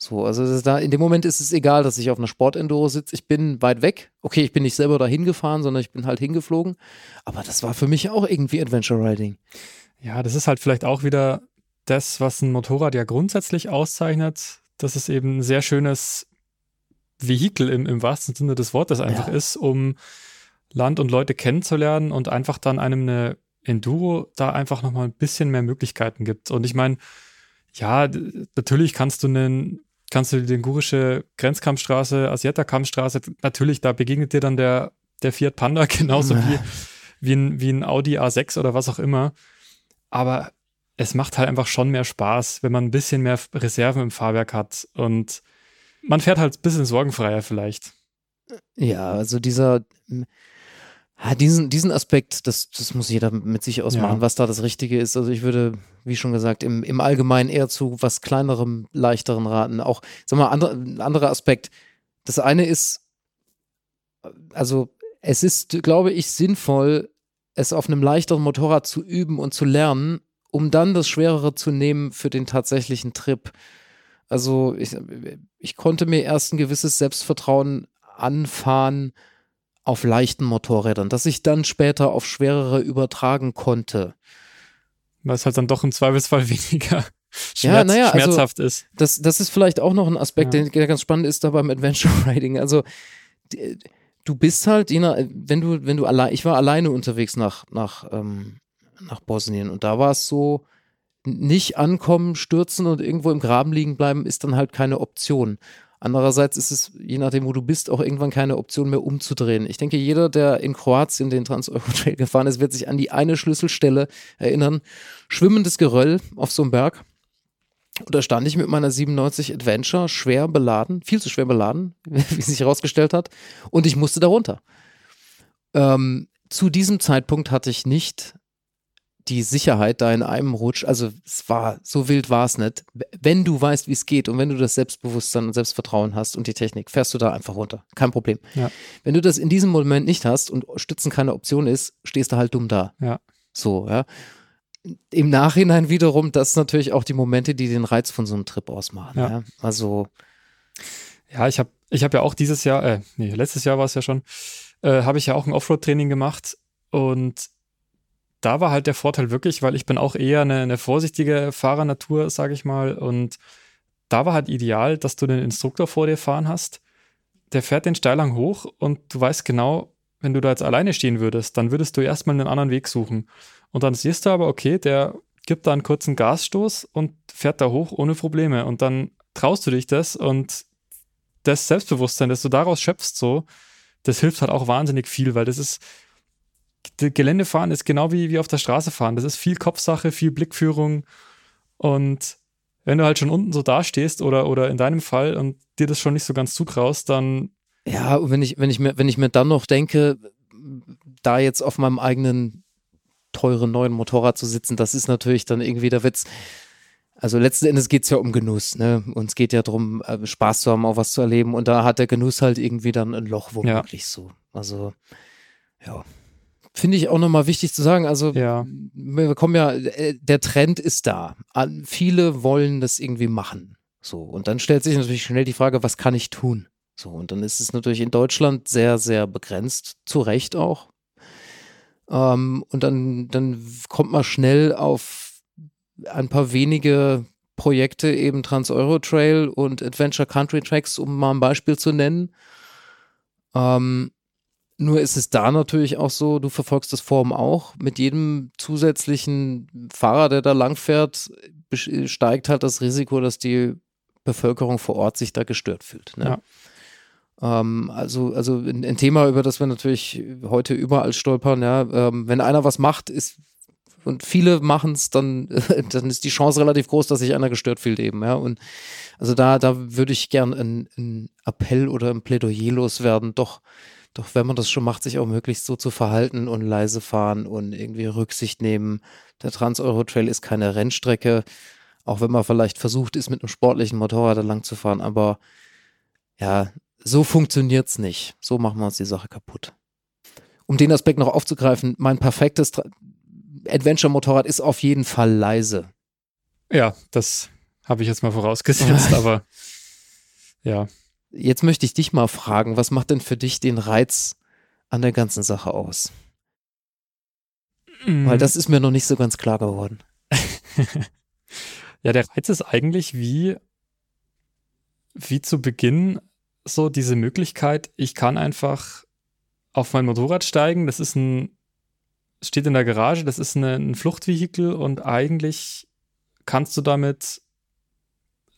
So, also da, in dem Moment ist es egal, dass ich auf einer Sportenduro sitze. Ich bin weit weg. Okay, ich bin nicht selber dahin gefahren, sondern ich bin halt hingeflogen. Aber das war für mich auch irgendwie Adventure Riding. Ja, das ist halt vielleicht auch wieder das, was ein Motorrad ja grundsätzlich auszeichnet, dass es eben ein sehr schönes Vehikel im, im wahrsten Sinne des Wortes einfach ja. ist, um Land und Leute kennenzulernen und einfach dann einem eine Enduro da einfach nochmal ein bisschen mehr Möglichkeiten gibt. Und ich meine, ja, natürlich kannst du einen, kannst du die lingurische Grenzkampfstraße, Asiata-Kampfstraße, natürlich, da begegnet dir dann der, der Fiat Panda genauso wie, wie, ein, wie ein Audi A6 oder was auch immer. Aber es macht halt einfach schon mehr Spaß, wenn man ein bisschen mehr Reserven im Fahrwerk hat und man fährt halt ein bisschen sorgenfreier vielleicht. Ja, also dieser, ja, diesen, diesen Aspekt, das, das muss jeder mit sich ausmachen, ja. was da das Richtige ist. Also ich würde, wie schon gesagt, im, im Allgemeinen eher zu was kleinerem, leichteren raten. Auch, sag mal, ein anderer Aspekt. Das eine ist, also es ist, glaube ich, sinnvoll, es auf einem leichteren Motorrad zu üben und zu lernen, um dann das Schwerere zu nehmen für den tatsächlichen Trip. Also ich, ich konnte mir erst ein gewisses Selbstvertrauen anfahren auf leichten Motorrädern, dass ich dann später auf schwerere übertragen konnte. Weil es halt dann doch im Zweifelsfall weniger Schmerz, ja, naja, also schmerzhaft also, ist. Das, das ist vielleicht auch noch ein Aspekt, ja. der ganz spannend ist da beim Adventure Riding. Also du bist halt, wenn du, wenn du allein, ich war alleine unterwegs nach, nach ähm, nach Bosnien. Und da war es so, nicht ankommen, stürzen und irgendwo im Graben liegen bleiben, ist dann halt keine Option. Andererseits ist es, je nachdem, wo du bist, auch irgendwann keine Option mehr umzudrehen. Ich denke, jeder, der in Kroatien den Trans-Euro-Trail gefahren ist, wird sich an die eine Schlüsselstelle erinnern. Schwimmendes Geröll auf so einem Berg. Und da stand ich mit meiner 97 Adventure schwer beladen, viel zu schwer beladen, wie sich herausgestellt hat. Und ich musste da runter. Ähm, zu diesem Zeitpunkt hatte ich nicht die Sicherheit da in einem Rutsch, also es war, so wild war es nicht. Wenn du weißt, wie es geht und wenn du das Selbstbewusstsein und Selbstvertrauen hast und die Technik, fährst du da einfach runter. Kein Problem. Ja. Wenn du das in diesem Moment nicht hast und Stützen keine Option ist, stehst du halt dumm da. Ja. So, ja. Im Nachhinein wiederum, das sind natürlich auch die Momente, die den Reiz von so einem Trip ausmachen. Ja. ja? Also. Ja, ich habe ich hab ja auch dieses Jahr, äh, nee, letztes Jahr war es ja schon, äh, habe ich ja auch ein Offroad-Training gemacht und da war halt der Vorteil wirklich, weil ich bin auch eher eine, eine vorsichtige Fahrernatur, sage ich mal. Und da war halt ideal, dass du den Instruktor vor dir fahren hast. Der fährt den Steilhang hoch und du weißt genau, wenn du da jetzt alleine stehen würdest, dann würdest du erstmal einen anderen Weg suchen. Und dann siehst du aber, okay, der gibt da einen kurzen Gasstoß und fährt da hoch ohne Probleme. Und dann traust du dich das und das Selbstbewusstsein, das du daraus schöpfst, so, das hilft halt auch wahnsinnig viel, weil das ist, Geländefahren ist genau wie, wie auf der Straße fahren. Das ist viel Kopfsache, viel Blickführung. Und wenn du halt schon unten so dastehst oder, oder in deinem Fall und dir das schon nicht so ganz zutraust, dann. Ja, wenn ich, wenn ich mir, wenn ich mir dann noch denke, da jetzt auf meinem eigenen teuren neuen Motorrad zu sitzen, das ist natürlich dann irgendwie der Witz. Also letzten Endes geht es ja um Genuss, ne? Und es geht ja darum, äh, Spaß zu haben, auch was zu erleben. Und da hat der Genuss halt irgendwie dann ein Loch womöglich ja. so. Also, ja finde ich auch nochmal wichtig zu sagen. Also, ja. wir kommen ja, äh, der Trend ist da. Viele wollen das irgendwie machen. So. Und dann stellt sich natürlich schnell die Frage, was kann ich tun? So. Und dann ist es natürlich in Deutschland sehr, sehr begrenzt. Zu Recht auch. Ähm, und dann, dann kommt man schnell auf ein paar wenige Projekte, eben Trans-Euro Trail und Adventure Country Tracks, um mal ein Beispiel zu nennen. Ähm, nur ist es da natürlich auch so, du verfolgst das Forum auch. Mit jedem zusätzlichen Fahrer, der da langfährt, steigt halt das Risiko, dass die Bevölkerung vor Ort sich da gestört fühlt. Ne? Ja. Ähm, also, also ein, ein, Thema, über das wir natürlich heute überall stolpern, ja, ähm, wenn einer was macht, ist und viele machen es, dann, dann ist die Chance relativ groß, dass sich einer gestört fühlt eben, ja. Und also da, da würde ich gern einen Appell oder ein Plädoyer loswerden, doch Doch wenn man das schon macht, sich auch möglichst so zu verhalten und leise fahren und irgendwie Rücksicht nehmen. Der Trans-Euro-Trail ist keine Rennstrecke, auch wenn man vielleicht versucht ist, mit einem sportlichen Motorrad da lang zu fahren, aber ja, so funktioniert's nicht. So machen wir uns die Sache kaputt. Um den Aspekt noch aufzugreifen, mein perfektes Adventure-Motorrad ist auf jeden Fall leise. Ja, das habe ich jetzt mal vorausgesetzt, aber ja. Jetzt möchte ich dich mal fragen, was macht denn für dich den Reiz an der ganzen Sache aus? Mm. Weil das ist mir noch nicht so ganz klar geworden. ja, der Reiz ist eigentlich wie, wie zu Beginn so diese Möglichkeit, ich kann einfach auf mein Motorrad steigen. Das ist ein, steht in der Garage, das ist eine, ein Fluchtvehikel und eigentlich kannst du damit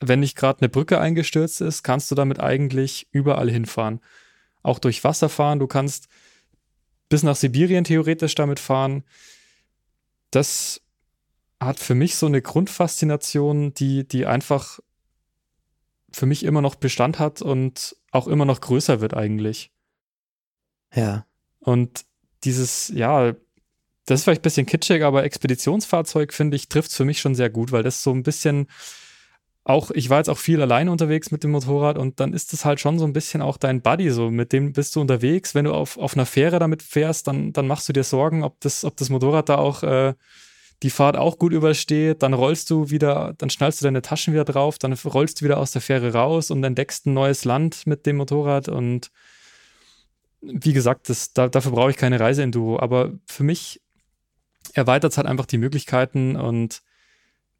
wenn nicht gerade eine Brücke eingestürzt ist, kannst du damit eigentlich überall hinfahren. Auch durch Wasser fahren, du kannst bis nach Sibirien theoretisch damit fahren. Das hat für mich so eine Grundfaszination, die, die einfach für mich immer noch Bestand hat und auch immer noch größer wird eigentlich. Ja. Und dieses, ja, das ist vielleicht ein bisschen kitschig, aber Expeditionsfahrzeug, finde ich, trifft es für mich schon sehr gut, weil das so ein bisschen auch, ich war jetzt auch viel alleine unterwegs mit dem Motorrad und dann ist es halt schon so ein bisschen auch dein Buddy, so mit dem bist du unterwegs. Wenn du auf, auf einer Fähre damit fährst, dann, dann machst du dir Sorgen, ob das, ob das Motorrad da auch äh, die Fahrt auch gut übersteht. Dann rollst du wieder, dann schnallst du deine Taschen wieder drauf, dann rollst du wieder aus der Fähre raus und entdeckst ein neues Land mit dem Motorrad und wie gesagt, das, da, dafür brauche ich keine Reiseenduro, aber für mich erweitert es halt einfach die Möglichkeiten und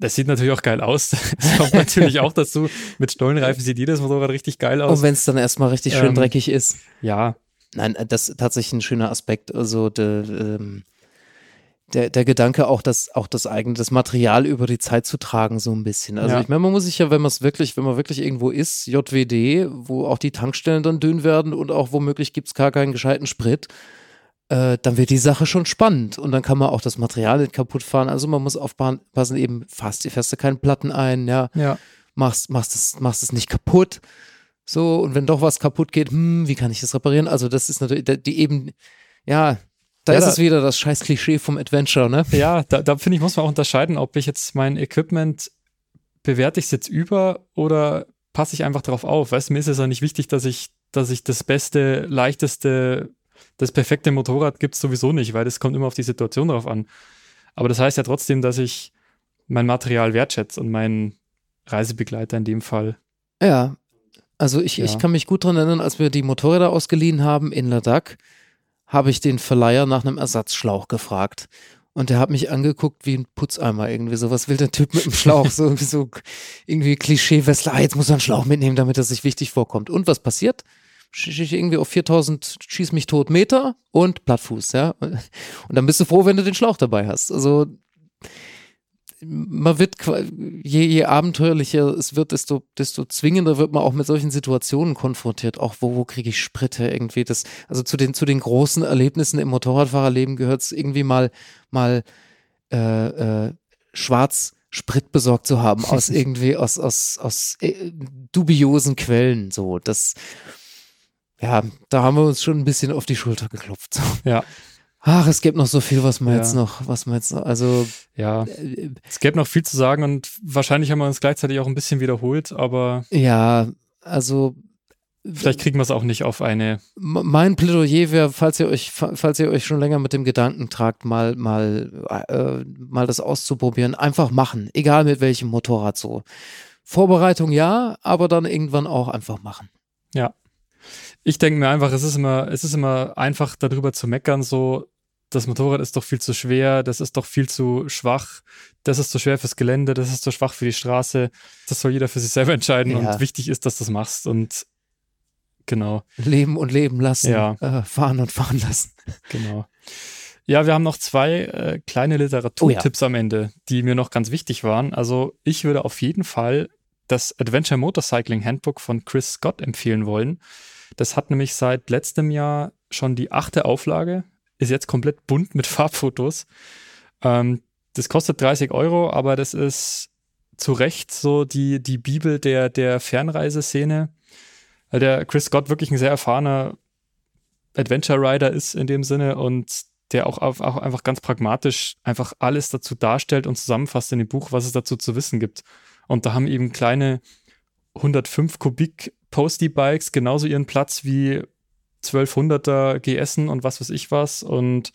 das sieht natürlich auch geil aus. Das kommt natürlich auch dazu. Mit Stollenreifen sieht jedes Motorrad richtig geil aus. Und wenn es dann erstmal richtig schön ähm, dreckig ist. Ja. Nein, das ist tatsächlich ein schöner Aspekt. Also de, ähm, der, der Gedanke auch, das, auch das eigene, das Material über die Zeit zu tragen, so ein bisschen. Also ja. ich meine, man muss sich ja, wenn man es wirklich, wenn man wirklich irgendwo ist, JWD, wo auch die Tankstellen dann dünn werden und auch womöglich gibt es gar keinen gescheiten Sprit, äh, dann wird die Sache schon spannend und dann kann man auch das Material nicht kaputt fahren. Also man muss aufpassen, eben fast, fährst du keinen Platten ein, ja. ja. Machst, machst es, machst es nicht kaputt. So, und wenn doch was kaputt geht, hm, wie kann ich das reparieren? Also, das ist natürlich, die eben, ja, da ja, ist da, es wieder das scheiß Klischee vom Adventure, ne? Ja, da, da finde ich, muss man auch unterscheiden, ob ich jetzt mein Equipment bewerte ich es jetzt über oder passe ich einfach darauf auf. Weißt du, mir ist es ja nicht wichtig, dass ich, dass ich das beste, leichteste das perfekte Motorrad gibt es sowieso nicht, weil das kommt immer auf die Situation drauf an. Aber das heißt ja trotzdem, dass ich mein Material wertschätze und meinen Reisebegleiter in dem Fall. Ja, also ich, ja. ich kann mich gut daran erinnern, als wir die Motorräder ausgeliehen haben in Ladakh, habe ich den Verleiher nach einem Ersatzschlauch gefragt. Und der hat mich angeguckt wie ein Putzeimer irgendwie. So, was will der Typ mit dem Schlauch? So, so irgendwie Klischee-Wessler, ah, jetzt muss er einen Schlauch mitnehmen, damit er sich wichtig vorkommt. Und was passiert? Ich irgendwie auf 4000 schieß mich tot Meter und Plattfuß, ja. Und dann bist du froh, wenn du den Schlauch dabei hast. Also man wird, je, je abenteuerlicher es wird, desto, desto zwingender wird man auch mit solchen Situationen konfrontiert. Auch wo, wo kriege ich Sprit irgendwie? Das, also zu den, zu den großen Erlebnissen im Motorradfahrerleben gehört es irgendwie mal, mal äh, äh, schwarz Sprit besorgt zu haben aus irgendwie aus, aus, aus äh, dubiosen Quellen. So, das ja, da haben wir uns schon ein bisschen auf die Schulter geklopft. Ja. Ach, es gibt noch so viel, was man ja. jetzt noch, was man jetzt noch, also. Ja. Äh, es gäbe noch viel zu sagen und wahrscheinlich haben wir uns gleichzeitig auch ein bisschen wiederholt, aber. Ja, also. Vielleicht kriegen wir es auch nicht auf eine. Mein Plädoyer wäre, falls ihr euch, falls ihr euch schon länger mit dem Gedanken tragt, mal, mal, äh, mal das auszuprobieren, einfach machen. Egal mit welchem Motorrad so. Vorbereitung ja, aber dann irgendwann auch einfach machen. Ja ich denke mir einfach, es ist immer, es ist immer einfach darüber zu meckern, so, das Motorrad ist doch viel zu schwer, das ist doch viel zu schwach, das ist zu schwer fürs Gelände, das ist zu schwach für die Straße. Das soll jeder für sich selber entscheiden ja. und wichtig ist, dass du das machst und genau. Leben und leben lassen, ja. äh, fahren und fahren lassen. Genau. Ja, wir haben noch zwei äh, kleine Literaturtipps oh ja. am Ende, die mir noch ganz wichtig waren. Also ich würde auf jeden Fall das Adventure Motorcycling Handbook von Chris Scott empfehlen wollen. Das hat nämlich seit letztem Jahr schon die achte Auflage, ist jetzt komplett bunt mit Farbfotos. Ähm, das kostet 30 Euro, aber das ist zu Recht so die, die Bibel der, der Fernreiseszene. Der Chris Scott wirklich ein sehr erfahrener Adventure Rider ist in dem Sinne und der auch, auch einfach ganz pragmatisch einfach alles dazu darstellt und zusammenfasst in dem Buch, was es dazu zu wissen gibt. Und da haben eben kleine 105 Kubik Postie-Bikes genauso ihren Platz wie 1200er GSen und was weiß ich was und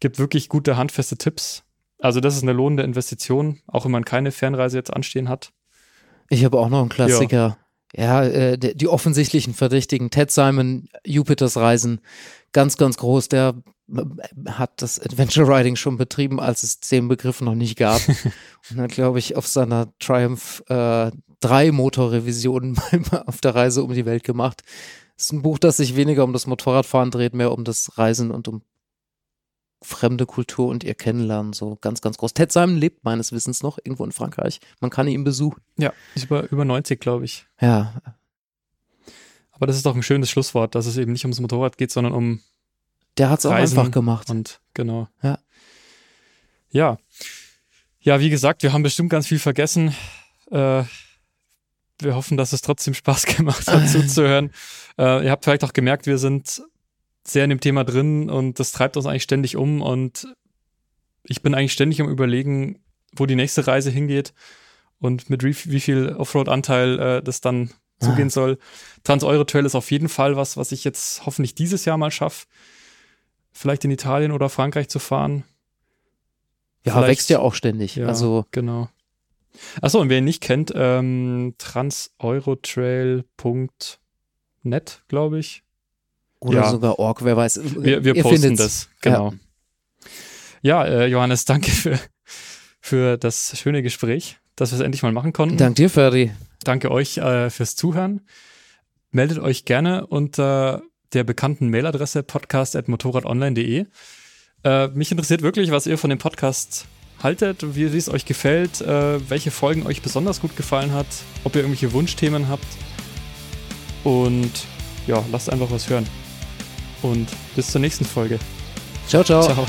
gibt wirklich gute handfeste Tipps. Also das ist eine lohnende Investition, auch wenn man keine Fernreise jetzt anstehen hat. Ich habe auch noch einen Klassiker. Ja, ja äh, die offensichtlichen Verdächtigen. Ted Simon, Jupiters Reisen, ganz, ganz groß. Der hat das Adventure Riding schon betrieben, als es den Begriff noch nicht gab. und hat, glaube ich, auf seiner Triumph äh, drei Motorrevisionen auf der Reise um die Welt gemacht. Das ist ein Buch, das sich weniger um das Motorradfahren dreht, mehr um das Reisen und um fremde Kultur und ihr Kennenlernen. So ganz, ganz groß. Ted Simon lebt meines Wissens noch irgendwo in Frankreich. Man kann ihn besuchen. Ja, ist über, über 90, glaube ich. Ja. Aber das ist doch ein schönes Schlusswort, dass es eben nicht ums Motorrad geht, sondern um der hat es auch einfach gemacht. Und genau. Ja. Ja. Ja, wie gesagt, wir haben bestimmt ganz viel vergessen. Äh, wir hoffen, dass es trotzdem Spaß gemacht hat, zuzuhören. Äh, ihr habt vielleicht auch gemerkt, wir sind sehr in dem Thema drin und das treibt uns eigentlich ständig um und ich bin eigentlich ständig am überlegen, wo die nächste Reise hingeht und mit wie, viel Offroad-Anteil äh, das dann zugehen ah. soll. Trans-Euro-Trail ist auf jeden Fall was, was ich jetzt hoffentlich dieses Jahr mal schaffe vielleicht in Italien oder Frankreich zu fahren. Ja, vielleicht, wächst ja auch ständig. Ja, also genau. Achso, und wer ihn nicht kennt, ähm, transeurotrail.net, glaube ich. Oder ja. sogar org, wer weiß. Wir, wir posten findet's. das, genau. Ja, ja äh, Johannes, danke für, für das schöne Gespräch, dass wir es endlich mal machen konnten. Dank dir, Ferdi. Danke euch äh, fürs Zuhören. Meldet euch gerne unter der bekannten Mailadresse podcast.motorradonline.de. Äh, mich interessiert wirklich, was ihr von dem Podcast haltet, wie, es euch gefällt, äh, welche Folgen euch besonders gut gefallen hat, ob ihr irgendwelche Wunschthemen habt. Und ja, lasst einfach was hören. Und bis zur nächsten Folge. Ciao, ciao. Ciao.